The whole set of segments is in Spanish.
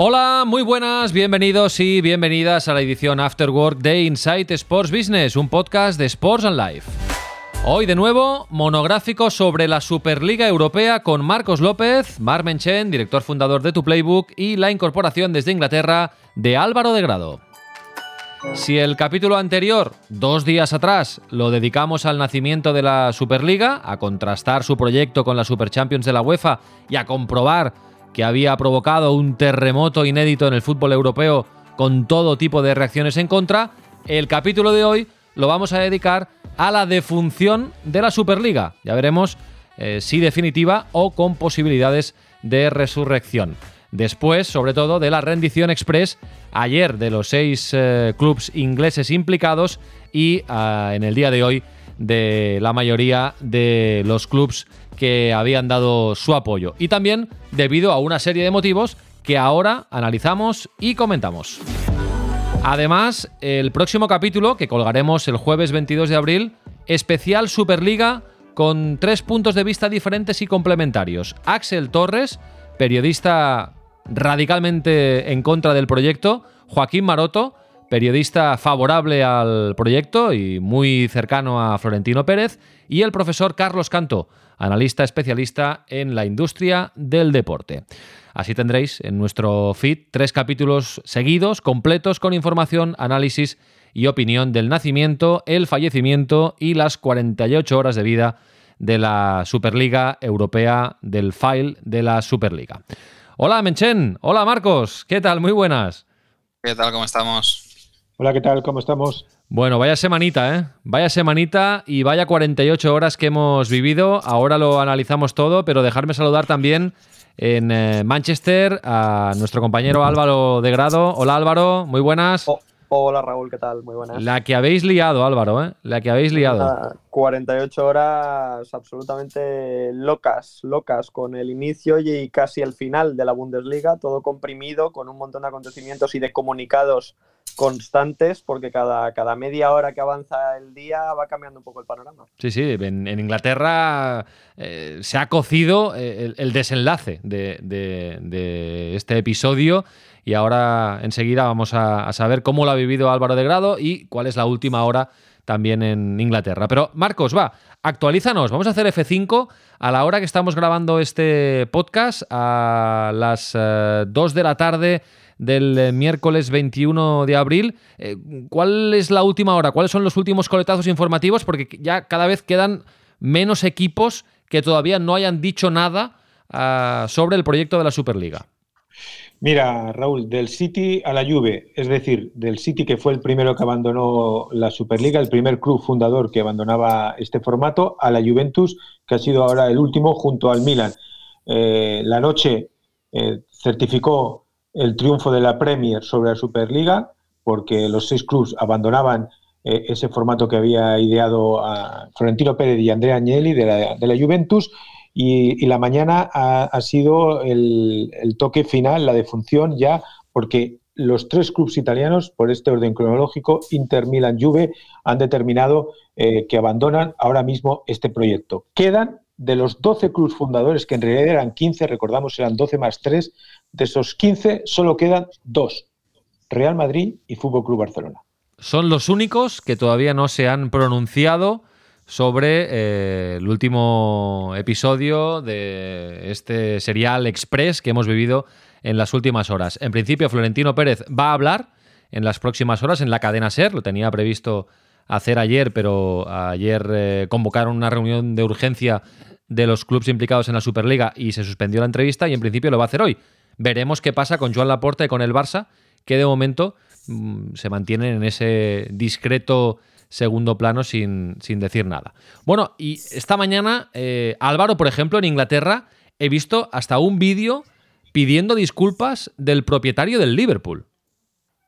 Hola, muy buenas, bienvenidos y bienvenidas a la edición Afterwork de Insight Sports Business, un podcast de Sports and Life. Hoy de nuevo, monográfico sobre la Superliga Europea con Marcos López, Mar Menchen, director fundador de Tu Playbook, y la incorporación desde Inglaterra de Álvaro de Grado. Si el capítulo anterior, dos días atrás, lo dedicamos al nacimiento de la Superliga, a contrastar su proyecto con la Super Champions de la UEFA y a comprobar que había provocado un terremoto inédito en el fútbol europeo con todo tipo de reacciones en contra, el capítulo de hoy lo vamos a dedicar a la defunción de la Superliga. Ya veremos eh, si definitiva o con posibilidades de resurrección. Después, sobre todo, de la rendición express ayer de los seis eh, clubes ingleses implicados y ah, en el día de hoy de la mayoría de los clubes que habían dado su apoyo. Y también debido a una serie de motivos que ahora analizamos y comentamos. Además, el próximo capítulo, que colgaremos el jueves 22 de abril, especial Superliga con tres puntos de vista diferentes y complementarios. Axel Torres, periodista radicalmente en contra del proyecto, Joaquín Maroto, periodista favorable al proyecto y muy cercano a Florentino Pérez, y el profesor Carlos Canto, analista especialista en la industria del deporte. Así tendréis en nuestro feed tres capítulos seguidos, completos, con información, análisis y opinión del nacimiento, el fallecimiento y las 48 horas de vida de la Superliga Europea, del file de la Superliga. Hola Menchen, hola Marcos, ¿qué tal? Muy buenas. ¿Qué tal? ¿Cómo estamos? Hola, ¿qué tal? ¿Cómo estamos? Bueno, vaya semanita, ¿eh? Vaya semanita y vaya 48 horas que hemos vivido. Ahora lo analizamos todo, pero dejarme saludar también en eh, Manchester a nuestro compañero Álvaro de Grado. Hola Álvaro, muy buenas. Oh, hola Raúl, ¿qué tal? Muy buenas. La que habéis liado, Álvaro, ¿eh? La que habéis liado. 48 horas absolutamente locas, locas, con el inicio y casi el final de la Bundesliga, todo comprimido, con un montón de acontecimientos y de comunicados constantes porque cada, cada media hora que avanza el día va cambiando un poco el panorama. Sí, sí, en, Inglaterra eh, se ha cocido eh, el, desenlace de, este episodio y ahora enseguida vamos a, saber cómo lo ha vivido Álvaro de Grado y cuál es la última hora también en Inglaterra. Pero Marcos, va, actualízanos, vamos a hacer F5 a la hora que estamos grabando este podcast a las 2 eh, de la tarde del eh, miércoles 21 de abril. Eh, ¿Cuál es la última hora? ¿Cuáles son los últimos coletazos informativos? Porque ya cada vez quedan menos equipos que todavía no hayan dicho nada ah, sobre el proyecto de la Superliga. Mira, Raúl, del City a la Juve, es decir, del City que fue el primero que abandonó la Superliga, el primer club fundador que abandonaba este formato, a la Juventus, que ha sido ahora el último junto al Milan. Eh, la noche certificó el triunfo de la Premier sobre la Superliga, porque los seis clubes abandonaban eh, ese formato que había ideado a Florentino Pérez y Andrea Agnelli de la, Juventus, y, la mañana ha, sido el, toque final, la defunción ya, porque los tres clubes italianos, por este orden cronológico, Inter, Milan, Juve, han determinado eh, que abandonan ahora mismo este proyecto. Quedan de los 12 clubes fundadores, que en realidad eran 15, recordamos eran 12 más 3, de esos 15 solo quedan dos, Real Madrid y Fútbol Club Barcelona. Son los únicos que todavía no se han pronunciado sobre eh, el último episodio de este serial express que hemos vivido en las últimas horas. En principio, Florentino Pérez va a hablar en las próximas horas en la cadena SER, lo tenía previsto hacer ayer, pero ayer eh, convocaron una reunión de urgencia de los clubes implicados en la Superliga y se suspendió la entrevista y en principio lo va a hacer hoy. Veremos qué pasa con Joan Laporta y con el Barça, que de momento mm, se mantienen en ese discreto segundo plano sin, sin decir nada. Bueno, y esta mañana, eh, Álvaro, por ejemplo, en Inglaterra, he visto hasta un vídeo pidiendo disculpas del propietario del Liverpool.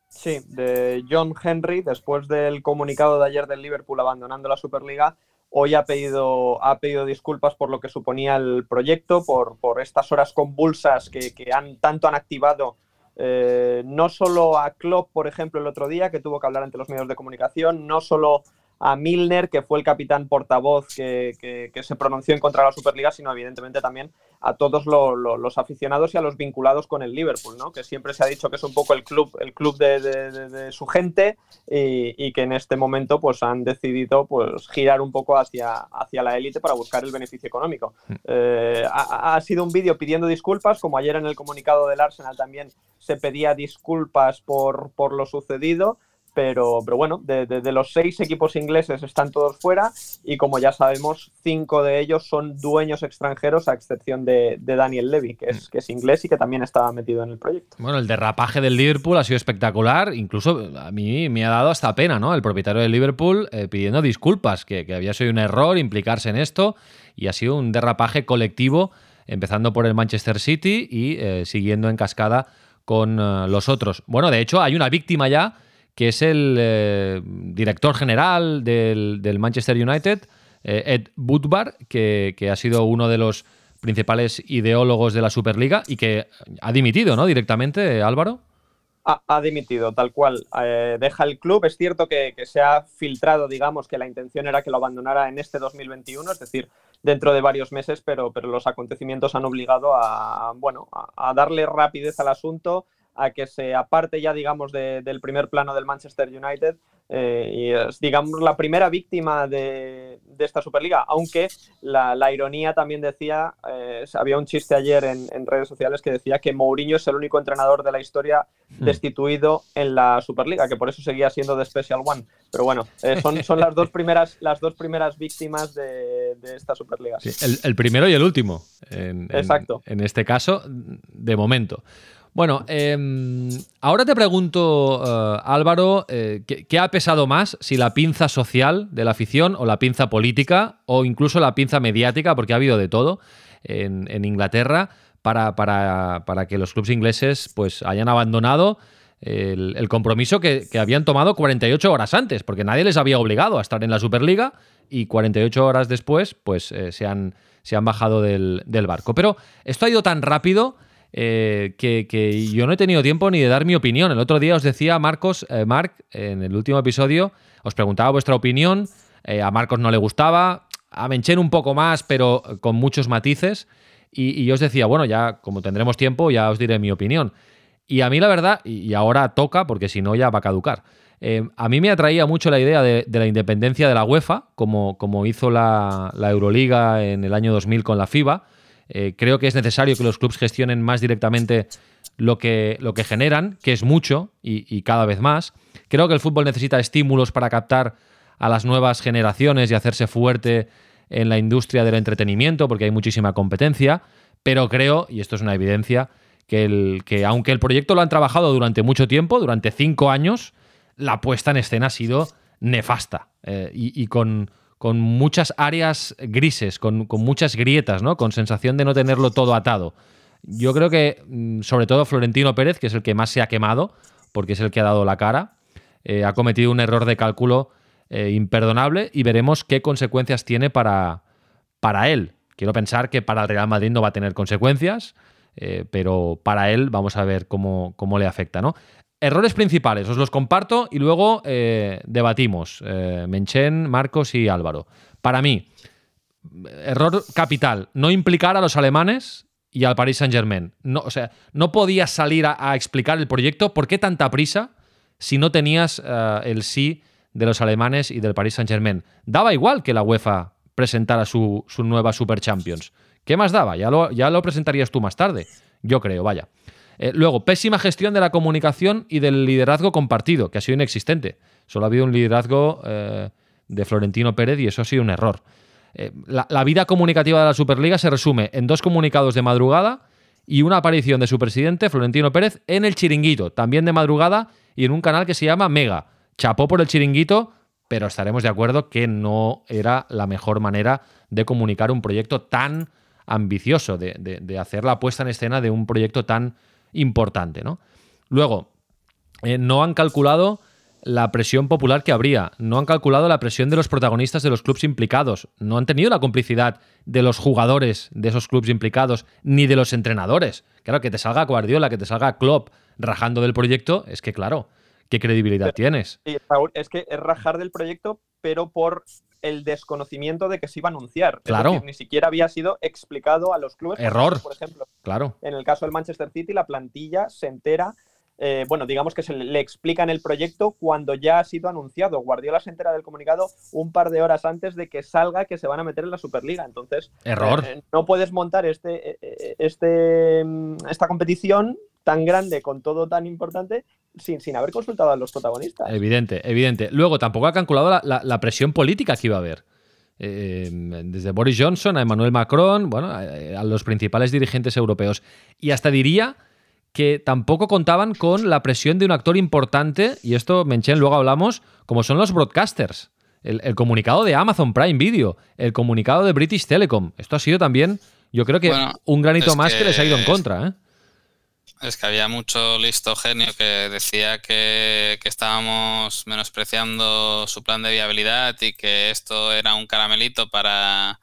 Sí, de John Henry, después del comunicado de ayer del Liverpool abandonando la Superliga, hoy ha pedido, ha pedido disculpas por lo que suponía el proyecto, por, por estas horas convulsas que, que han, tanto han activado eh, no solo a Klopp, por ejemplo, el otro día, que tuvo que hablar ante los medios de comunicación, no solo a Milner, que fue el capitán portavoz que, se pronunció en contra de la Superliga, sino evidentemente también a todos los aficionados y a los vinculados con el Liverpool, ¿no? que siempre se ha dicho que es un poco el club, el club de, su gente y, que en este momento pues, han decidido pues, girar un poco hacia, hacia la élite para buscar el beneficio económico. Mm. Eh, ha, ha, sido un vídeo pidiendo disculpas, como ayer en el comunicado del Arsenal también se pedía disculpas por, por lo sucedido pero, pero bueno, de, los seis equipos ingleses están todos fuera y como ya sabemos, cinco de ellos son dueños extranjeros, a excepción de, Daniel Levy, que es, que es inglés y que también estaba metido en el proyecto. Bueno, el derrapaje del Liverpool ha sido espectacular, incluso a mí me ha dado hasta pena, ¿no? El propietario del Liverpool eh, pidiendo disculpas, que, había sido un error implicarse en esto y ha sido un derrapaje colectivo, empezando por el Manchester City y eh, siguiendo en cascada con eh, los otros. Bueno, de hecho, hay una víctima ya que es el eh, director general del, Manchester United, eh, Ed Woodward, que, ha sido uno de los principales ideólogos de la Superliga y que ha dimitido, ¿no? Directamente, Álvaro. Ha, dimitido, tal cual. Eh, deja el club. Es cierto que, se ha filtrado, digamos, que la intención era que lo abandonara en este 2021, es decir, dentro de varios meses, pero, pero los acontecimientos han obligado a, bueno, a darle rapidez al asunto, a que se aparte ya, digamos, del primer plano del Manchester United eh, y es, digamos, la primera víctima de, esta Superliga, aunque la, ironía también decía, eh, había un chiste ayer en, redes sociales que decía que Mourinho es el único entrenador de la historia hmm. destituido en la Superliga, que por eso seguía siendo de Special One. Pero bueno, eh, son, son las, dos primeras, las dos primeras víctimas de, esta Superliga. el, primero y el último, Exacto. en este caso, de momento. Bueno, em, ahora te pregunto, eh, Álvaro, eh, ¿qué, ha pesado más? Si la pinza social de la afición o la pinza política o incluso la pinza mediática, porque ha habido de todo en, Inglaterra, para, que los clubes ingleses pues, hayan abandonado el, compromiso que, habían tomado 48 horas antes, porque nadie les había obligado a estar en la Superliga y 48 horas después pues, eh, se, han, se, han, bajado del barco. Pero esto ha ido tan rápido eh, que, yo no he tenido tiempo ni de dar mi opinión. El otro día os decía Marcos, eh, en el último episodio, os preguntaba vuestra opinión. Eh, a Marcos no le gustaba, a Menchen un poco más, pero con muchos matices. Y, yo os decía, bueno, ya como tendremos tiempo, ya os diré mi opinión. Y a mí la verdad, y, ahora toca, porque si no ya va a caducar. a mí me atraía mucho la idea de, la independencia de la UEFA, como, como hizo la, la Euroliga en el año 2000 con la FIBA eh, creo que es necesario que los clubes gestionen más directamente lo que, lo que generan, que es mucho y, cada vez más. Creo que el fútbol necesita estímulos para captar a las nuevas generaciones y hacerse fuerte en la industria del entretenimiento, porque hay muchísima competencia. Pero creo, y esto es una evidencia, que, el, que aunque el proyecto lo han trabajado durante mucho tiempo, durante cinco años, la puesta en escena ha sido nefasta eh, y, con, con muchas áreas grises, con, muchas grietas, ¿no? Con sensación de no tenerlo todo atado. Yo creo que, mm, sobre todo Florentino Pérez, que es el que más se ha quemado, porque es el que ha dado la cara, eh, ha cometido un error de cálculo eh, imperdonable y veremos qué consecuencias tiene para, para él. Quiero pensar que para el Real Madrid no va a tener consecuencias, eh, pero para él vamos a ver cómo, cómo le afecta, ¿no? Errores principales, os los comparto y luego eh, debatimos. Eh, Menchen, Marcos y Álvaro. Para mí, error capital, no implicar a los alemanes y al Paris Saint Germain. O sea, no podías salir a, explicar el proyecto. ¿Por qué tanta prisa si no tenías eh, el sí de los alemanes y del Paris Saint Germain? Daba igual que la UEFA presentara su, nueva Super Champions. ¿Qué más daba? Ya lo presentarías tú más tarde. Yo creo, vaya. Eh, luego, pésima gestión de la comunicación y del liderazgo compartido, que ha sido inexistente. Solo ha habido un liderazgo eh, de Florentino Pérez y eso ha sido un error. Eh, la, vida comunicativa de la Superliga se resume en dos comunicados de madrugada y una aparición de su presidente, Florentino Pérez, en el chiringuito, también de madrugada y en un canal que se llama Mega. Chapó por el chiringuito, pero estaremos de acuerdo que no era la mejor manera de comunicar un proyecto tan ambicioso, de hacer la puesta en escena de un proyecto tan importante, ¿no? Luego, eh, no han calculado la presión popular que habría, no han calculado la presión de los protagonistas de los clubes implicados, no han tenido la complicidad de los jugadores de esos clubes implicados, ni de los entrenadores. Claro, que te salga Guardiola, que te salga Klopp rajando del proyecto, es que claro, ¿qué credibilidad tienes? Raúl, es que es rajar del proyecto, pero por el desconocimiento de que se iba a anunciar. Claro. ni siquiera había sido explicado a los clubes. Error. Por ejemplo, claro. En el caso del Manchester City, la plantilla se entera. Eh, bueno, digamos que se le, explican el proyecto cuando ya ha sido anunciado. Guardiola se entera del comunicado un par de horas antes de que salga que se van a meter en la Superliga. Entonces, error. Eh, no puedes montar este, eh, este, mm, esta competición tan grande con todo tan importante sin, sin haber consultado a los protagonistas. Evidente, evidente. Luego tampoco ha calculado la, presión política que iba a haber. Eh, desde Boris Johnson a Emmanuel Macron, bueno, a, los principales dirigentes europeos. Y hasta diría que tampoco contaban con la presión de un actor importante, y esto, Menchen, luego hablamos, como son los broadcasters. El, comunicado de Amazon Prime Video, el comunicado de British Telecom. Esto ha sido también, yo creo que un granito más que... les ha ido en contra. ¿eh? Es que había mucho listo genio que decía que, estábamos menospreciando su plan de viabilidad y que esto era un caramelito para,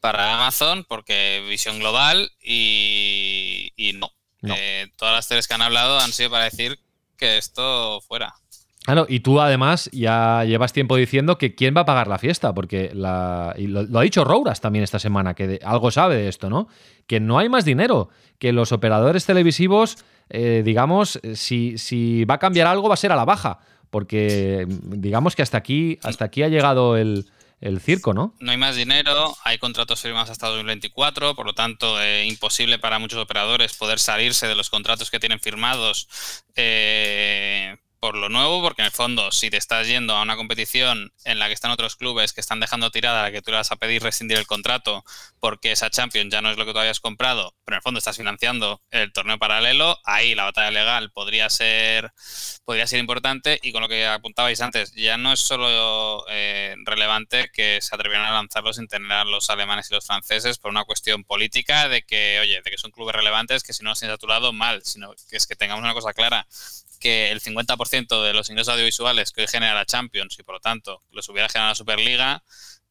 para Amazon porque visión global y, no. Eh, todas las tres que han hablado han sido para decir que esto fuera. Claro, y tú además ya llevas tiempo diciendo que quién va a pagar la fiesta, porque la, lo, ha dicho Rouras también esta semana, que algo sabe de esto, ¿no? Que no hay más dinero, que los operadores televisivos, eh, digamos, si, si va a cambiar algo va a ser a la baja, porque digamos que hasta aquí, hasta aquí ha llegado el, el circo, ¿no? No hay más dinero, hay contratos firmados hasta 2024, por lo tanto, eh, imposible para muchos operadores poder salirse de los contratos que tienen firmados eh, por lo nuevo, porque en el fondo, si te estás yendo a una competición en la que están otros clubes que están dejando tirada a la que tú le vas a pedir rescindir el contrato porque esa Champions ya no es lo que tú habías comprado, pero en el fondo estás financiando el torneo paralelo, ahí la batalla legal podría ser, podría ser importante. Y con lo que apuntabais antes, ya no es solo eh, relevante que se atrevieran a lanzarlo sin tener a los alemanes y los franceses por una cuestión política de que, oye, de que son clubes relevantes que si no los tienes a tu lado, mal, sino que es que tengamos una cosa clara que el 50% de los ingresos audiovisuales que hoy genera la Champions y por lo tanto los hubiera generado la Superliga,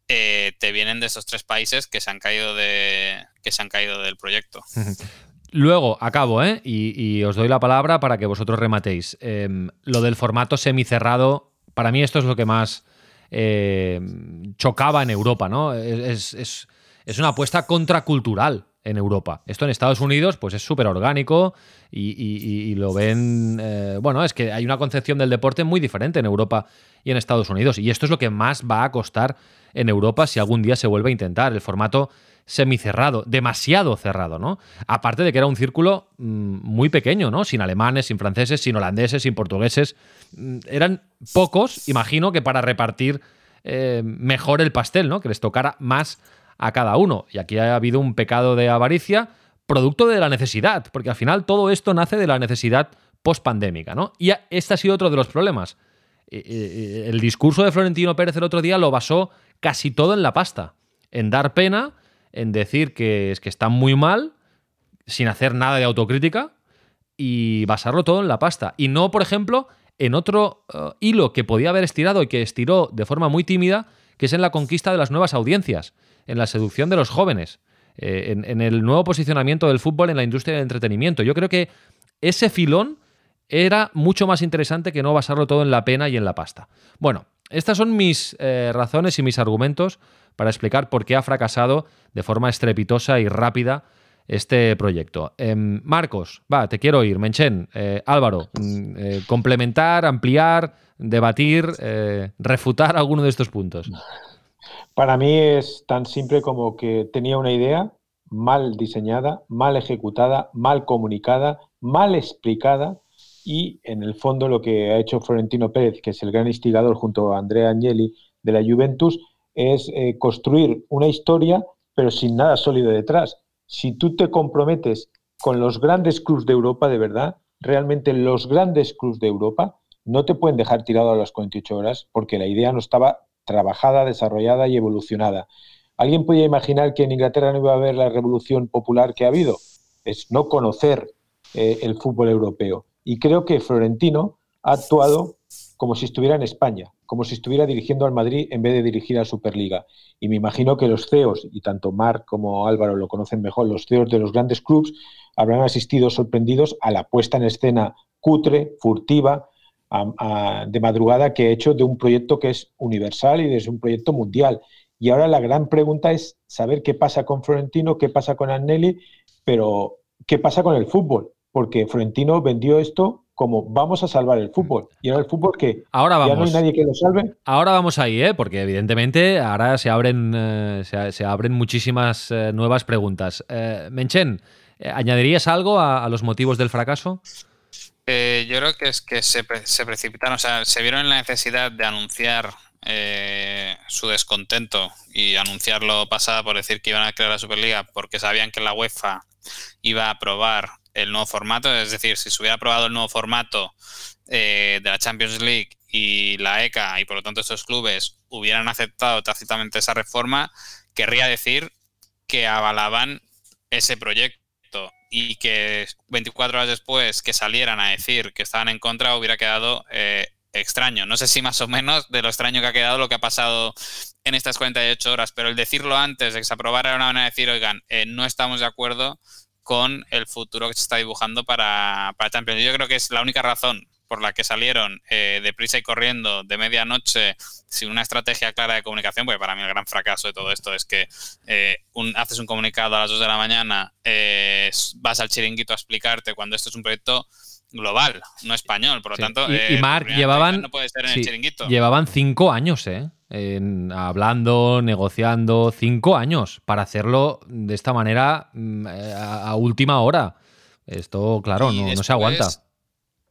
eh, te vienen de esos tres países que se han caído de que se han caído del proyecto. Luego, acabo, ¿eh? Y, os doy la palabra para que vosotros rematéis. Em, lo del formato semicerrado, para mí esto es lo que más em, chocaba en Europa, ¿no? Es, es una apuesta contracultural en Europa. Esto en Estados Unidos, pues es súper orgánico y, lo ven. Eh, bueno, es que hay una concepción del deporte muy diferente en Europa y en Estados Unidos. Y esto es lo que más va a costar en Europa si algún día se vuelve a intentar. El formato semicerrado, demasiado cerrado, ¿no? Aparte de que era un círculo mm, muy pequeño, ¿no? Sin alemanes, sin franceses, sin holandeses, sin portugueses. Mm, eran pocos, imagino que para repartir eh, mejor el pastel, ¿no? Que les tocara más a cada uno. Y aquí ha habido un pecado de avaricia producto de la necesidad, porque al final todo esto nace de la necesidad post-pandémica, ¿no? Y este ha sido otro de los problemas. El discurso de Florentino Pérez el otro día lo basó casi todo en la pasta, en dar pena, en decir que es que está muy mal, sin hacer nada de autocrítica, y basarlo todo en la pasta. Y no, por ejemplo, en otro hilo que podía haber estirado y que estiró de forma muy tímida, que es en la conquista de las nuevas audiencias en la seducción de los jóvenes, eh, en, el nuevo posicionamiento del fútbol en la industria del entretenimiento. Yo creo que ese filón era mucho más interesante que no basarlo todo en la pena y en la pasta. Bueno, estas son mis eh, razones y mis argumentos para explicar por qué ha fracasado de forma estrepitosa y rápida este proyecto. Em, Marcos, va, te quiero oír. Menchen, eh, Álvaro, mm, complementar, ampliar, debatir, refutar alguno de estos puntos. Para mí es tan simple como que tenía una idea mal diseñada, mal ejecutada, mal comunicada, mal explicada y en el fondo lo que ha hecho Florentino Pérez, que es el gran instigador junto a Andrea Agnelli de la Juventus, es eh, construir una historia pero sin nada sólido detrás. Si tú te comprometes con los grandes clubes de Europa, de verdad, realmente los grandes clubes de Europa no te pueden dejar tirado a las 48 horas porque la idea no estaba trabajada, desarrollada y evolucionada. ¿Alguien podía imaginar que en Inglaterra no iba a haber la revolución popular que ha habido? Es no conocer eh, el fútbol europeo. Y creo que Florentino ha actuado como si estuviera en España, como si estuviera dirigiendo al Madrid en vez de dirigir a Superliga. Y me imagino que los CEOs, y tanto Marc como Álvaro lo conocen mejor, los CEOs de los grandes clubes habrán asistido sorprendidos a la puesta en escena cutre, furtiva, de madrugada que he hecho de un proyecto que es universal y es un proyecto mundial. Y ahora la gran pregunta es saber qué pasa con Florentino, qué pasa con Anneli, pero qué pasa con el fútbol, porque Florentino vendió esto como vamos a salvar el fútbol. Y ahora el fútbol que ahora vamos. ya no hay nadie que lo salve. Ahora vamos ahí, ¿eh? porque evidentemente ahora se abren, eh, se, abren muchísimas eh, nuevas preguntas. Eh, Menchen, ¿añadirías algo a, los motivos del fracaso? Yo creo que es que se, precipitaron, o sea, se vieron en la necesidad de anunciar su descontento y anunciarlo pasada por decir que iban a crear la Superliga porque sabían que la UEFA iba a aprobar el nuevo formato, es decir, si se hubiera aprobado el nuevo formato eh, de la Champions League y la ECA y por lo tanto estos clubes hubieran aceptado tácitamente esa reforma, querría decir que avalaban ese proyecto y que 24 horas después que salieran a decir que estaban en contra hubiera quedado eh, extraño. No sé si más o menos de lo extraño que ha quedado lo que ha pasado en estas 48 horas, pero el decirlo antes de que se aprobara era una manera de decir, oigan, eh, no estamos de acuerdo con el futuro que se está dibujando para, para Champions. Yo creo que es la única razón por la que salieron eh, deprisa y corriendo de medianoche sin una estrategia clara de comunicación, porque para mí el gran fracaso de todo esto es que eh, haces un comunicado a las 2 de la mañana, eh, vas al chiringuito a explicarte cuando esto es un proyecto global, no español, por lo tanto... Y, y Marc, llevaban, llevaban cinco años, ¿eh? hablando, negociando, cinco años para hacerlo de esta manera mm, a, última hora. Esto, claro, no, se aguanta.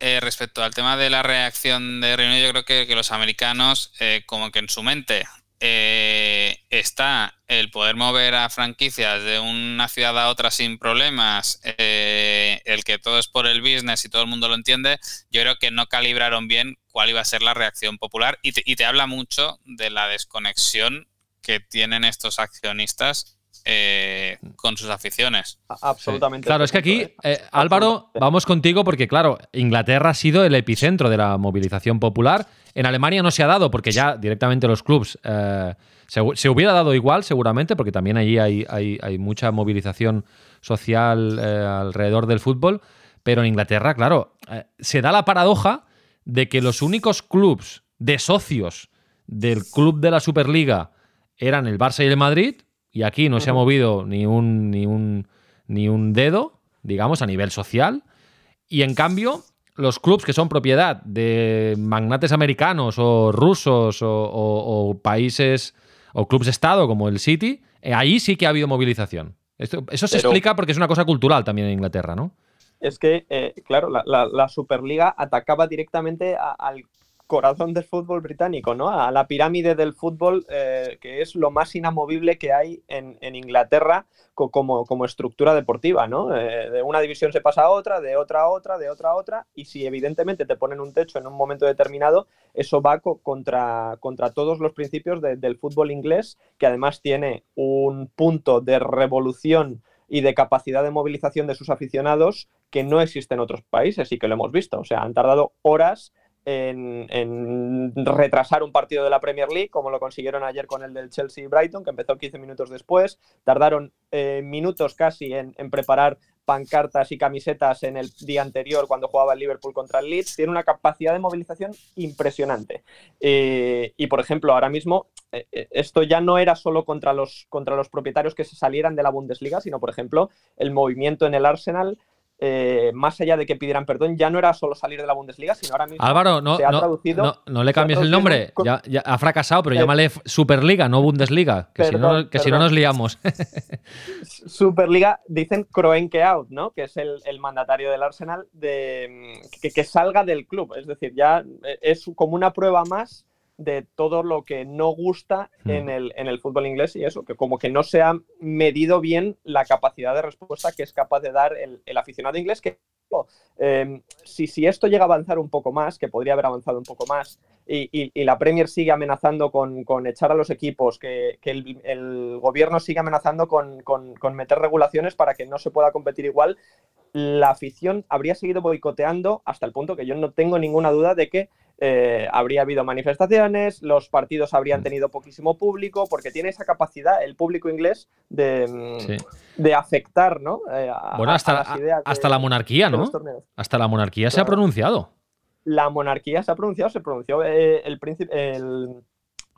Eh, respecto al tema de la reacción de Reino yo creo que, los americanos, eh, como que en su mente eh, está el poder mover a franquicias de una ciudad a otra sin problemas, el que todo es por el business y todo el mundo lo entiende, yo creo que no calibraron bien cuál iba a ser la reacción popular. Y te, y te habla mucho de la desconexión que tienen estos accionistas eh, con sus aficiones. Absolutamente. Claro, es que aquí, ¿eh? Eh, Álvaro, vamos contigo porque, claro, Inglaterra ha sido el epicentro de la movilización popular. En Alemania no se ha dado porque ya directamente los clubs se, hubiera dado igual, seguramente, porque también allí hay, hay, mucha movilización social alrededor del fútbol. Pero en Inglaterra, claro, se da la paradoja de que los únicos clubs de socios del club de la Superliga eran el Barça y el Madrid y aquí no se ha movido ni un, ni un, ni un dedo, digamos, a nivel social. Y en cambio, los clubes que son propiedad de magnates americanos o rusos o, países o clubes Estado como el City, eh, ahí sí que ha habido movilización. eso se explica porque es una cosa cultural también en Inglaterra, ¿no? Es que, eh, claro, la, Superliga atacaba directamente al corazón del fútbol británico, ¿no? A la pirámide del fútbol, eh, que es lo más inamovible que hay en, Inglaterra como, estructura deportiva, ¿no? Eh, de una división se pasa a otra, de otra a otra, de otra a otra, y si evidentemente te ponen un techo en un momento determinado, eso va contra, contra todos los principios del fútbol inglés, que además tiene un punto de revolución y de capacidad de movilización de sus aficionados que no existe en otros países y que lo hemos visto. O sea, han tardado horas en, retrasar un partido de la Premier League, como lo consiguieron ayer con el del Chelsea-Brighton, que empezó 15 minutos después. Tardaron eh, minutos casi en, preparar pancartas y camisetas en el día anterior cuando jugaba el Liverpool contra el Leeds. Tiene una capacidad de movilización impresionante. Eh, y, por ejemplo, ahora mismo eh, esto ya no era solo contra los, contra los propietarios que se salieran de la Bundesliga, sino, por ejemplo, el movimiento en el Arsenal eh, más allá de que pidieran perdón, ya no era solo salir de la Bundesliga, sino ahora mismo Álvaro, no, se ha no, traducido. No, le cambies el nombre, ya, ha fracasado, pero llámale Superliga, no Bundesliga, que, si, no, que si no nos liamos. Superliga, dicen Kroenke out, ¿no? Que es el, mandatario del Arsenal, de que, que salga del club. Es decir, ya eh, es como una prueba más de todo lo que no gusta hmm. en, el, en el fútbol inglés y eso, que como que no se ha medido bien la capacidad de respuesta que es capaz de dar el, aficionado inglés, que em, si, si, esto llega a avanzar un poco más, que podría haber avanzado un poco más, y, la Premier sigue amenazando con, echar a los equipos, que, el, gobierno sigue amenazando con, con, meter regulaciones para que no se pueda competir igual, la afición habría seguido boicoteando hasta el punto que yo no tengo ninguna duda de que eh, habría habido manifestaciones, los partidos habrían mm. tenido poquísimo público, porque tiene esa capacidad el público inglés de, mm, de afectar, ¿no? Eh, bueno, hasta, hasta la monarquía, ¿no? Hasta la monarquía se ha pronunciado. La monarquía se ha pronunciado, se pronunció eh, el príncipe, el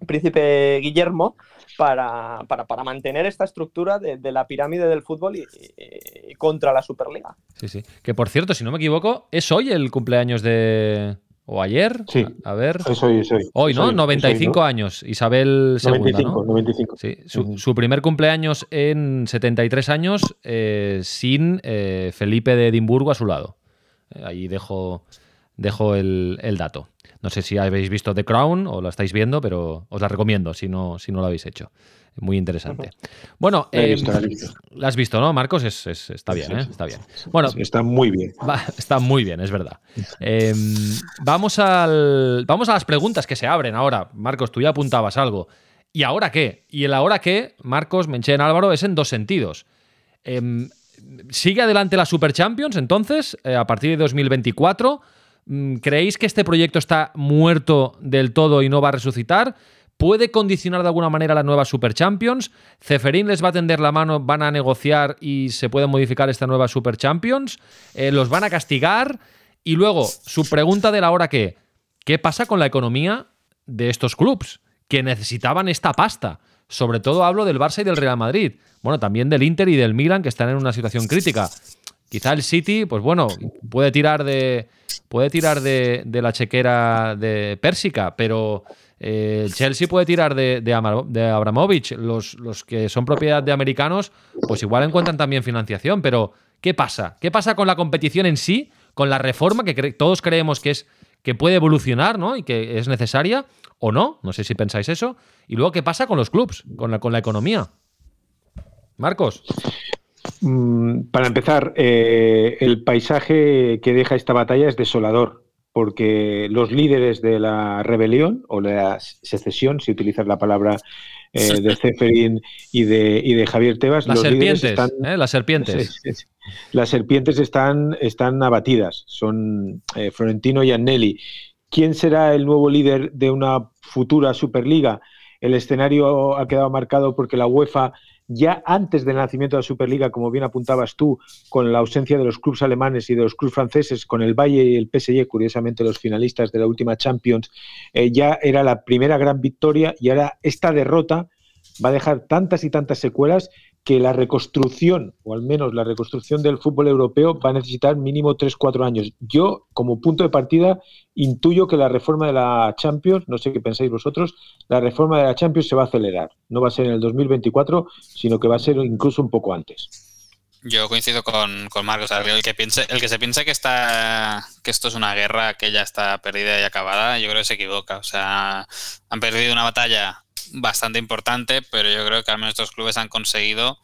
príncipe Guillermo para, para, mantener esta estructura de, la pirámide del fútbol y, contra la Superliga. Sí, sí. Que por cierto, si no me equivoco, es hoy el cumpleaños de, ¿O ayer? Sí. A ver. Hoy, es hoy. Hoy, ¿no? 95 años. Isabel II. 95, 95. Sí. Su, primer cumpleaños en 73 años eh, sin eh, Felipe de Edimburgo a su lado. Eh, ahí dejo, dejo el, el, dato. No sé si habéis visto The Crown o la estáis viendo, pero os la recomiendo si no, si no lo habéis hecho. Muy interesante. Bueno, eh, la, has visto, ¿no, Marcos? Es, está bien, ¿eh? Está bien. Bueno, está muy bien. está muy bien, es verdad. Em, vamos, al, vamos a las preguntas que se abren ahora. Marcos, tú ya apuntabas algo. ¿Y ahora qué? Y el ahora qué, Marcos, Menchen Álvaro, es en dos sentidos. Em, ¿Sigue adelante la Super Champions entonces, eh, a partir de 2024? Mm, ¿Creéis que este proyecto está muerto del todo y no va a resucitar? ¿Puede condicionar de alguna manera la nueva Super Champions? ¿Ceferín les va a tender la mano, van a negociar y se puede modificar esta nueva Super Champions? Eh, ¿Los van a castigar? Y luego, su pregunta de la hora que, ¿qué pasa con la economía de estos clubes que necesitaban esta pasta? Sobre todo hablo del Barça y del Real Madrid. Bueno, también del Inter y del Milan que están en una situación crítica. Quizá el City, pues bueno, puede tirar de, puede tirar de, de la chequera de Pérsica, pero eh, Chelsea puede tirar de, Abramovich. Los, que son propiedad de americanos, pues igual encuentran también financiación. Pero, ¿qué pasa? ¿Qué pasa con la competición en sí? Con la reforma que todos creemos que es que puede evolucionar, ¿no? Y que es necesaria, o no. No sé si pensáis eso. Y luego, ¿qué pasa con los clubs? Con la, con la economía. Marcos. Mm, para empezar, eh, el paisaje que deja esta batalla es desolador porque los líderes de la rebelión o la secesión, si utilizas la palabra eh, de Zeferin y de, y de Javier Tebas, las serpientes, están, ¿eh? las serpientes. las serpientes están, están abatidas, son eh, Florentino y Annelli. ¿Quién será el nuevo líder de una futura Superliga? El escenario ha quedado marcado porque la UEFA ya antes del nacimiento de la Superliga, como bien apuntabas tú, con la ausencia de los clubes alemanes y de los clubes franceses, con el Valle y el PSG, curiosamente los finalistas de la última Champions, eh, ya era la primera gran victoria y ahora esta derrota va a dejar tantas y tantas secuelas que la reconstrucción, o al menos la reconstrucción del fútbol europeo, va a necesitar mínimo 3-4 años. Yo, como punto de partida, intuyo que la reforma de la Champions, no sé qué pensáis vosotros, la reforma de la Champions se va a acelerar. No va a ser en el 2024, sino que va a ser incluso un poco antes. Yo coincido con, Marcos. El que, piense, el que se piense que, está, que esto es una guerra que ya está perdida y acabada, yo creo que se equivoca. O sea, han perdido una batalla bastante importante, pero yo creo que al menos estos clubes han conseguido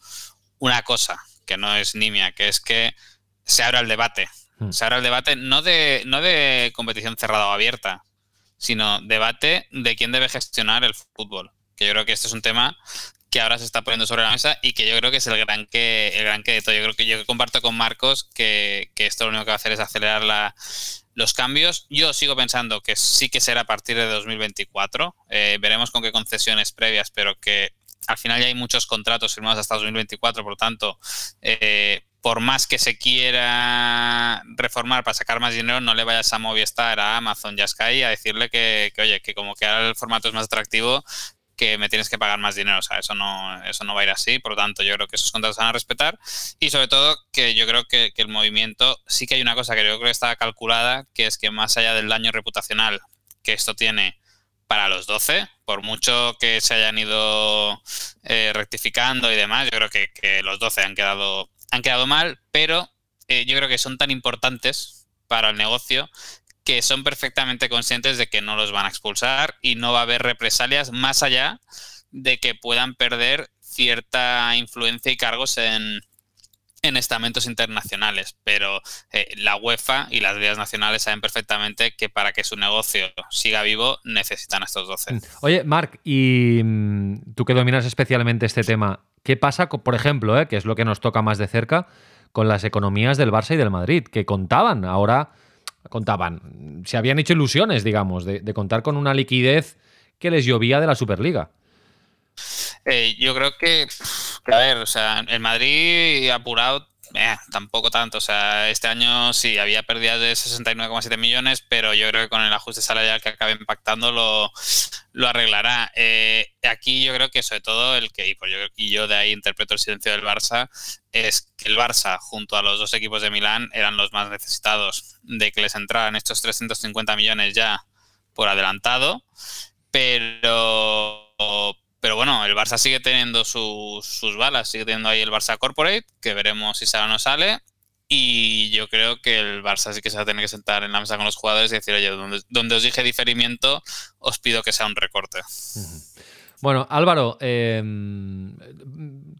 una cosa que no es nimia, que es que se abra el debate. Hmm. Se abra el debate no de, no de competición cerrada o abierta, sino debate de quién debe gestionar el fútbol. Que yo creo que este es un tema que ahora se está poniendo sobre la mesa y que yo creo que es el gran que el gran que de todo. Yo creo que yo comparto con Marcos que, que esto lo único que va a hacer es acelerar la, los cambios, yo sigo pensando que sí que será a partir de 2024. Eh, veremos con qué concesiones previas, pero que al final ya hay muchos contratos firmados hasta 2024, por lo tanto, eh, por más que se quiera reformar para sacar más dinero, no le vayas a Movistar, a Amazon y a Sky a decirle que, que, oye, que como que ahora el formato es más atractivo, que me tienes que pagar más dinero. O sea, eso no, eso no va a ir así. Por lo tanto, yo creo que esos contratos van a respetar. Y sobre todo, que yo creo que, el movimiento, sí que hay una cosa que yo creo que está calculada, que es que más allá del daño reputacional que esto tiene para los 12, por mucho que se hayan ido eh, rectificando y demás, yo creo que, los 12 han quedado, han quedado mal, pero eh, yo creo que son tan importantes para el negocio que son perfectamente conscientes de que no los van a expulsar y no va a haber represalias más allá de que puedan perder cierta influencia y cargos en, estamentos internacionales, pero eh, la UEFA y las ligas nacionales saben perfectamente que para que su negocio siga vivo necesitan a estos 12. Oye, Marc, y mm, tú que dominas especialmente este tema, ¿qué pasa, por ejemplo, eh, que es lo que nos toca más de cerca, con las economías del Barça y del Madrid, que contaban, ahora contaban, se habían hecho ilusiones, digamos, de, contar con una liquidez que les llovía de la Superliga. Eh, yo creo que, a ver, o sea, el Madrid apurado eh, tampoco tanto. O sea, este año sí había pérdidas de 69,7 millones, pero yo creo que con el ajuste salarial que acabe impactando lo, lo arreglará. Eh, aquí yo creo que sobre todo el que, pues y yo de ahí interpreto el silencio del Barça, es que el Barça junto a los dos equipos de Milán eran los más necesitados de que les entraran estos 350 millones ya por adelantado, pero pero bueno, el Barça sigue teniendo sus, balas, sigue teniendo ahí el Barça Corporate, que veremos si sale o no sale. Y yo creo que el Barça sí que se va a tener que sentar en la mesa con los jugadores y decir, oye, donde, os dije diferimiento, os pido que sea un recorte. Bueno, Álvaro, em,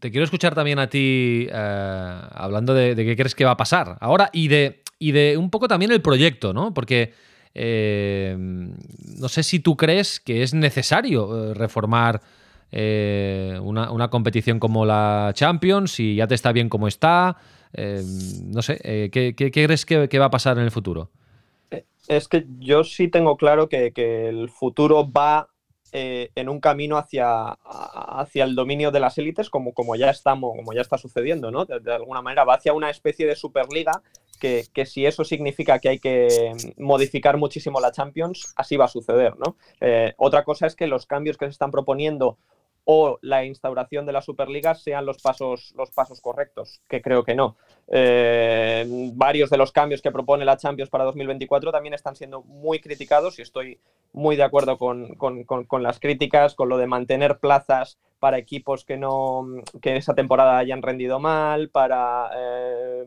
te quiero escuchar también a ti eh, hablando de, qué crees que va a pasar ahora y de, un poco también el proyecto, ¿no? Porque em, no sé si tú crees que es necesario eh, reformar eh, una, competición como la Champions, y ya te está bien como está. Eh, no sé, eh, ¿qué, crees que, va a pasar en el futuro? Es que yo sí tengo claro que, el futuro va en un camino hacia, hacia el dominio de las élites, como, como ya estamos, como ya está sucediendo, ¿no? De, alguna manera va hacia una especie de superliga que, que, si eso significa que hay que modificar muchísimo la Champions, así va a suceder, ¿no? otra cosa es que los cambios que se están proponiendo o la instauración de la Superliga sean los pasos, los pasos correctos, que creo que no. Eh, varios de los cambios que propone la Champions para 2024 también están siendo muy criticados y estoy muy de acuerdo con, las críticas, con lo de mantener plazas para equipos que no que esa temporada hayan rendido mal, para eh,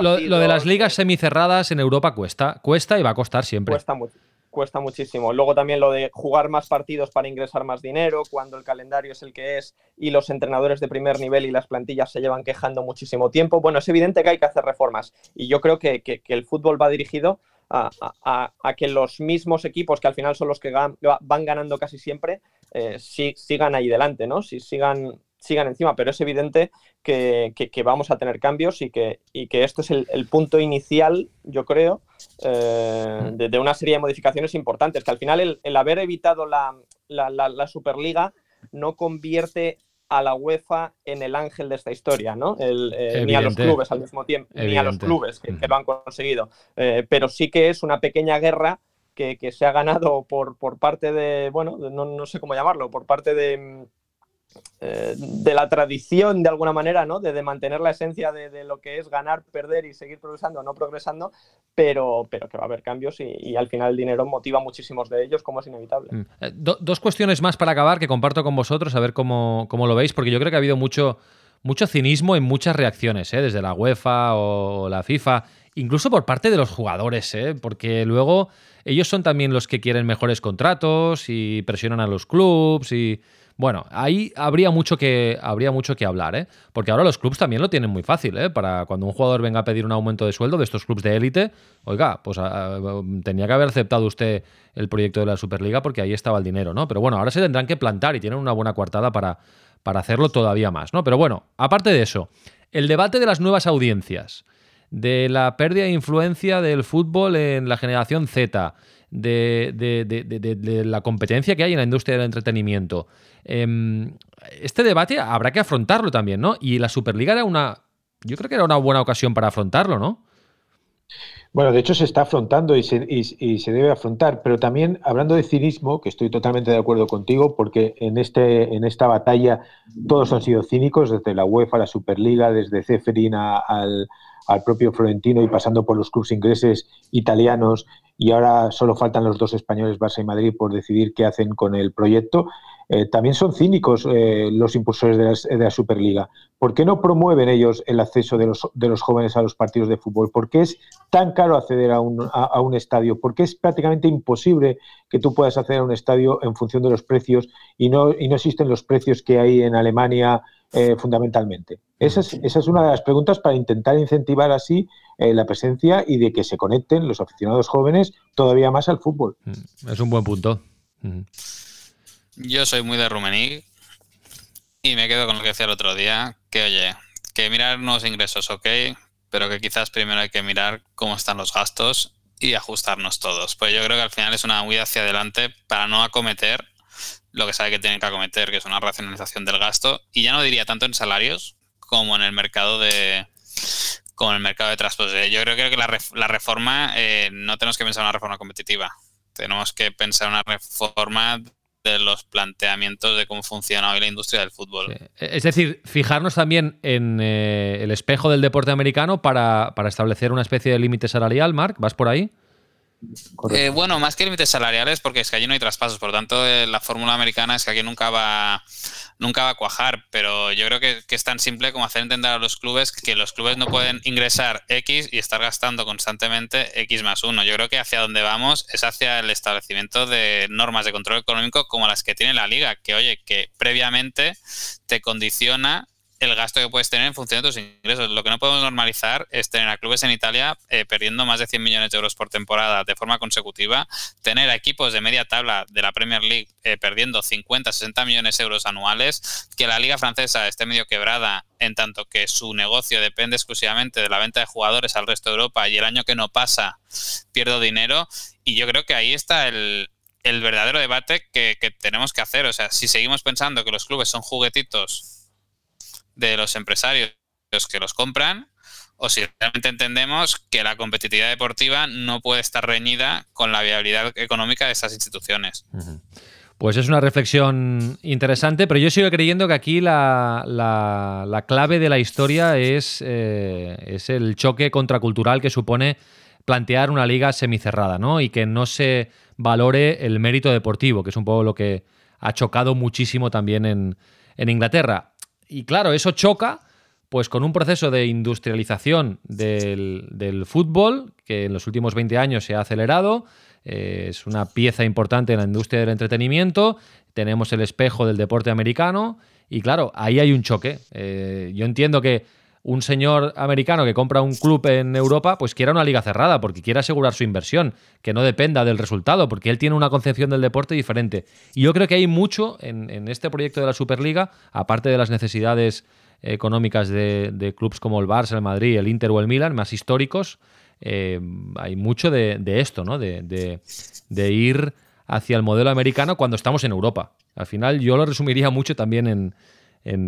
lo, lo, de las ligas semicerradas en Europa cuesta, cuesta y va a costar siempre. Cuesta mucho cuesta muchísimo. Luego también lo de jugar más partidos para ingresar más dinero, cuando el calendario es el que es y los entrenadores de primer nivel y las plantillas se llevan quejando muchísimo tiempo. Bueno, es evidente que hay que hacer reformas y yo creo que, el fútbol va dirigido a, que los mismos equipos, que al final son los que van ganando casi siempre, eh, sigan ahí delante, ¿no? Si sigan sigan encima, pero es evidente que, vamos a tener cambios y que, y que esto es el, punto inicial, yo creo, eh, de, una serie de modificaciones importantes, que al final el, haber evitado la, Superliga no convierte a la UEFA en el ángel de esta historia, ¿no? Eh, ni a los clubes al mismo tiempo, ni a los clubes que, lo han conseguido. Eh, pero sí que es una pequeña guerra que, se ha ganado por, por parte de, bueno, no, no sé cómo llamarlo, por parte de eh, de la tradición de alguna manera, ¿no? De, mantener la esencia de, lo que es ganar, perder y seguir progresando, no progresando, pero, pero que va a haber cambios y, al final el dinero motiva muchísimos de ellos, como es inevitable. Mm. Eh, dos cuestiones más para acabar que comparto con vosotros, a ver cómo, lo veis, porque yo creo que ha habido mucho, mucho cinismo en muchas reacciones, ¿eh? desde la UEFA o la FIFA, incluso por parte de los jugadores, porque luego ellos son también los que quieren mejores contratos y presionan a los clubes y bueno, ahí habría mucho que, habría mucho que hablar, ¿eh? Porque ahora los clubes también lo tienen muy fácil, ¿eh? Para cuando un jugador venga a pedir un aumento de sueldo de estos clubes de élite, oiga, pues ah, tenía que haber aceptado usted el proyecto de la Superliga porque ahí estaba el dinero, ¿no? Pero bueno, ahora se tendrán que plantar y tienen una buena coartada para, para hacerlo todavía más, ¿no? Pero bueno, aparte de eso, el debate de las nuevas audiencias, de la pérdida de influencia del fútbol en la generación Z, de, de la competencia que hay en la industria del entretenimiento. Em, este debate habrá que afrontarlo también, ¿no? Y la Superliga era una. Yo creo que era una buena ocasión para afrontarlo, ¿no? Bueno, de hecho se está afrontando y se, y, se, debe afrontar, pero también hablando de cinismo, que estoy totalmente de acuerdo contigo, porque en, este, en esta batalla todos han sido cínicos, desde la UEFA, la Superliga, desde Ceferin al, al propio Florentino y pasando por los clubes ingleses, italianos, y ahora solo faltan los dos españoles, Barça y Madrid, por decidir qué hacen con el proyecto. Eh, también son cínicos eh, los impulsores de la, Superliga. ¿Por qué no promueven ellos el acceso de los, de los, jóvenes a los partidos de fútbol? ¿Por qué es tan caro acceder a un, a, un, estadio? ¿Por qué es prácticamente imposible que tú puedas acceder a un estadio en función de los precios y no, y no existen los precios que hay en Alemania eh, fundamentalmente? Esa es, esa es, una de las preguntas para intentar incentivar así la presencia y de que se conecten los aficionados jóvenes todavía más al fútbol. Mm, es un buen punto. Yo soy muy de Rummenigge y me quedo con lo que decía el otro día, que oye, que mirar nuevos ingresos, ok, pero que quizás primero hay que mirar cómo están los gastos y ajustarnos todos. Pues yo creo que al final es una huida hacia adelante para no acometer lo que sabe que tienen que acometer, que es una racionalización del gasto, y ya no diría tanto en salarios como en el mercado de como en el mercado de transporte. Yo creo que la, la reforma, eh, no tenemos que pensar en una reforma competitiva, tenemos que pensar en una reforma de los planteamientos de cómo funciona hoy la industria del fútbol. Es decir, fijarnos también en eh, el espejo del deporte americano para, para establecer una especie de límite salarial, Marc, ¿vas por ahí? Eh, bueno, más que límites salariales, porque es que allí no hay traspasos, por tanto, eh, la fórmula americana es que aquí nunca va, nunca va a cuajar, pero yo creo que, es tan simple como hacer entender a los clubes que los clubes no pueden ingresar X y estar gastando constantemente X más uno. Yo creo que hacia donde vamos es hacia el establecimiento de normas de control económico como las que tiene la liga, que oye, que previamente te condiciona el gasto que puedes tener en función de tus ingresos. Lo que no podemos normalizar es tener a clubes en Italia eh, perdiendo más de 100 millones de euros por temporada de forma consecutiva, tener a equipos de media tabla de la Premier League eh, perdiendo 50, 60 millones de euros anuales, que la liga francesa esté medio quebrada en tanto que su negocio depende exclusivamente de la venta de jugadores al resto de Europa y el año que no pasa pierdo dinero. Y yo creo que ahí está el, verdadero debate que, que tenemos que hacer. O sea, si seguimos pensando que los clubes son juguetitos de los empresarios que los compran o si realmente entendemos que la competitividad deportiva no puede estar reñida con la viabilidad económica de estas instituciones. Pues es una reflexión interesante, pero yo sigo creyendo que aquí la, la, clave de la historia es, eh, es el choque contracultural que supone plantear una liga semicerrada, ¿no? Y que no se valore el mérito deportivo, que es un poco lo que ha chocado muchísimo también en, en Inglaterra y claro, eso choca pues con un proceso de industrialización del, fútbol que en los últimos 20 años se ha acelerado. Eh, es una pieza importante en la industria del entretenimiento. Tenemos el espejo del deporte americano y claro, ahí hay un choque. Eh, yo entiendo que un señor americano que compra un club en Europa, pues quiera una liga cerrada, porque quiere asegurar su inversión, que no dependa del resultado, porque él tiene una concepción del deporte diferente. Y yo creo que hay mucho en, este proyecto de la Superliga, aparte de las necesidades económicas de, clubes como el Barça, el Madrid, el Inter o el Milan, más históricos, eh, hay mucho de, esto, ¿no? De, ir hacia el modelo americano cuando estamos en Europa. Al final yo lo resumiría mucho también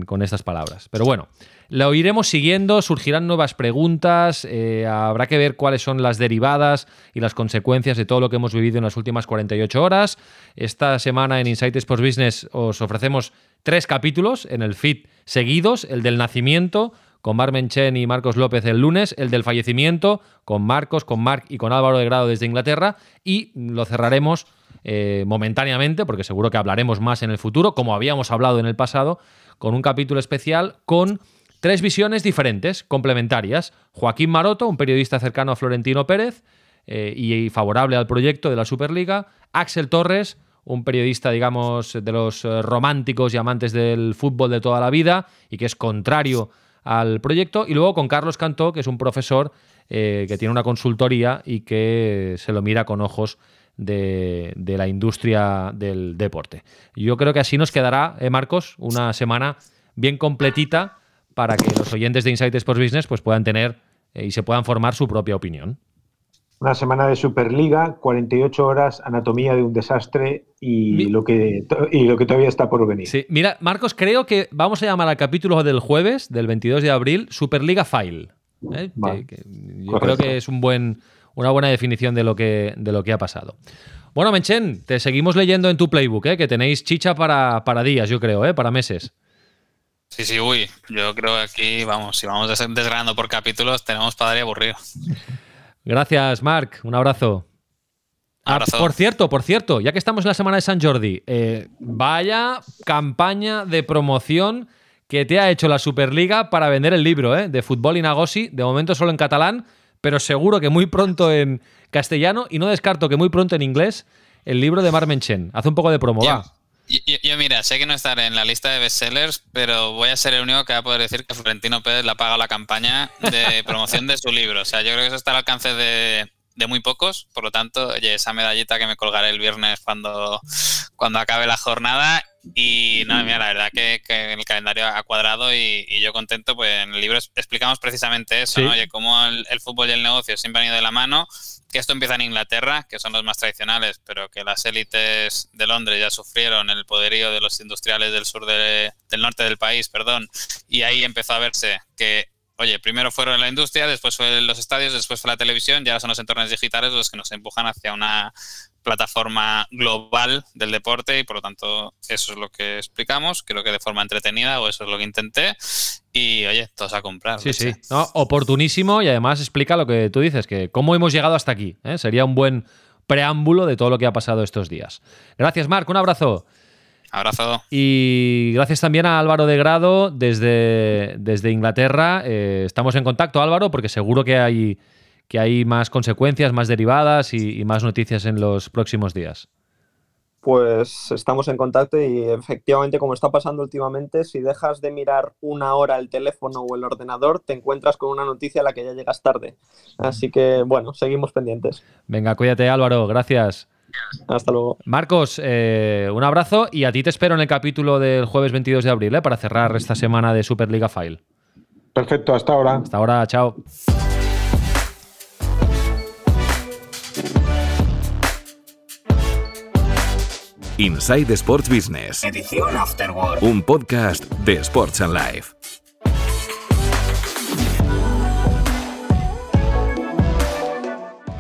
con estas palabras. Pero bueno, lo iremos siguiendo, surgirán nuevas preguntas, eh, habrá que ver cuáles son las derivadas y las consecuencias de todo lo que hemos vivido en las últimas 48 horas. Esta semana en Insight Sports Business os ofrecemos tres capítulos en el feed seguidos, el del nacimiento, con Marmen Chen y Marcos López el lunes, el del fallecimiento, con Marcos, con Marc y con Álvaro de Grado desde Inglaterra, y lo cerraremos eh, momentáneamente, porque seguro que hablaremos más en el futuro, como habíamos hablado en el pasado, con un capítulo especial con Tres visiones diferentes, complementarias. Joaquín Maroto, un periodista cercano a Florentino Pérez eh, y favorable al proyecto de la Superliga. Axel Torres, un periodista, digamos, de los eh, románticos y amantes del fútbol de toda la vida y que es contrario al proyecto. Y luego con Carlos Cantó, que es un profesor eh, que tiene una consultoría y que se lo mira con ojos de, de, la industria del deporte. Yo creo que así nos quedará, Marcos, una semana bien completita para que los oyentes de Insight Sports Business pues, puedan tener eh, y se puedan formar su propia opinión. Una semana de Superliga, 48 horas, anatomía de un desastre y, lo, que, y lo que todavía está por venir. Sí, mira, Marcos, creo que vamos a llamar al capítulo del jueves, del 22 de abril, Superliga File. ¿eh? yo creo que es un buen, una buena definición de lo que, de lo que ha pasado. Bueno, Menchen, te seguimos leyendo en tu playbook, ¿eh? que tenéis chicha para, para días, yo creo, ¿eh? para meses. Sí, sí, uy, yo creo que aquí, vamos, si vamos desgranando por capítulos, tenemos y aburrido. Gracias, Marc, un abrazo. Ah, por cierto, por cierto, ya que estamos en la semana de San Jordi, eh, vaya campaña de promoción que te ha hecho la Superliga para vender el libro ¿eh? de Fútbol y Nagosi, de momento solo en catalán, pero seguro que muy pronto en castellano y no descarto que muy pronto en inglés el libro de Mar Menchen. Haz un poco de promo, va. Yo, mira, sé que no estaré en la lista de bestsellers, pero voy a ser el único que va a poder decir que Florentino Pérez le ha pagado la campaña de promoción de su libro. O sea, yo creo que eso está al alcance de, muy pocos. Por lo tanto, oye, esa medallita que me colgaré el viernes cuando, cuando acabe la jornada. Y nada, mira, la verdad que, el calendario ha cuadrado y, yo contento, pues en el libro explicamos precisamente eso, ¿no? Oye, cómo el, fútbol y el negocio siempre han ido de la mano, que esto empieza en Inglaterra, que son los más tradicionales, pero que las élites de Londres ya sufrieron el poderío de los industriales del sur del norte del país, perdón, y ahí empezó a verse que oye, primero fueron la industria, después fue los estadios, después fue la televisión, ya son los entornos digitales los que nos empujan hacia una plataforma global del deporte y por lo tanto eso es lo que explicamos, creo que de forma entretenida o eso es lo que intenté y oye, todos a comprar. Sí, sí, oportunísimo y además explica lo que tú dices, que cómo hemos llegado hasta aquí. ¿eh? Sería un buen preámbulo de todo lo que ha pasado estos días. Gracias, Marc, un abrazo. Abrazo. Y gracias también a Álvaro de Grado desde, desde Inglaterra. Eh, estamos en contacto, Álvaro, porque seguro que hay, que hay más consecuencias, más derivadas y, más noticias en los próximos días. Pues estamos en contacto y efectivamente, como está pasando últimamente, si dejas de mirar una hora el teléfono o el ordenador, te encuentras con una noticia a la que ya llegas tarde. Así que, bueno, seguimos pendientes. Venga, cuídate Álvaro, gracias. Hasta luego. Marcos, eh, un abrazo y a ti te espero en el capítulo del jueves 22 de abril eh, para cerrar esta semana de Superliga File. Perfecto, hasta ahora. Hasta ahora, chao. Inside Sports Business. Edición Afterward. Un podcast de Sports and Life.